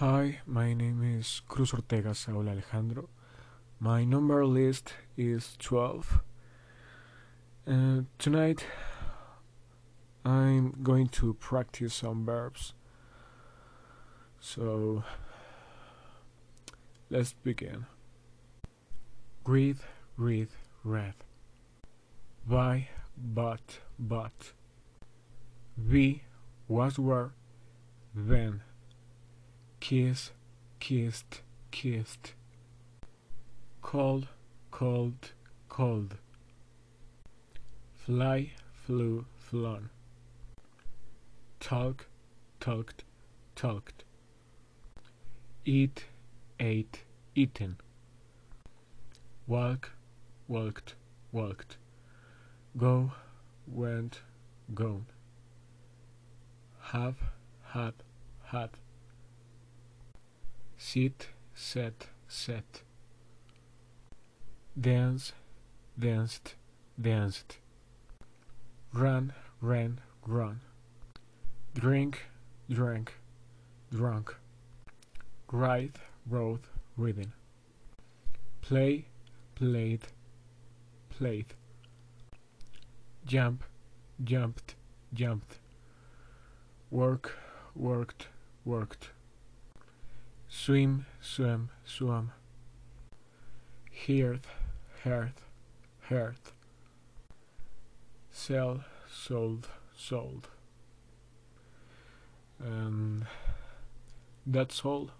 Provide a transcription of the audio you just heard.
Hi, my name is Cruz Ortega Saul Alejandro. My number list is 12. Uh, tonight I'm going to practice some verbs. So let's begin. Breathe, read, read. Buy, but, but. Be, was, were, then. Kiss, kissed, kissed. Cold, cold, cold. Fly, flew, flown. Talk, talked, talked. Eat, ate, eaten. Walk, walked, walked. Go, went, gone. Have, had, had. Sit, sat, sat. Dance, danced, danced. Run, ran, run. Drink, drank, drunk. Write, wrote, reading. Play, played, played. Jump, jumped, jumped. Work, worked, worked. Swim, swim, swam. Heard, heard, heard. Sell, sold, sold. And that's all.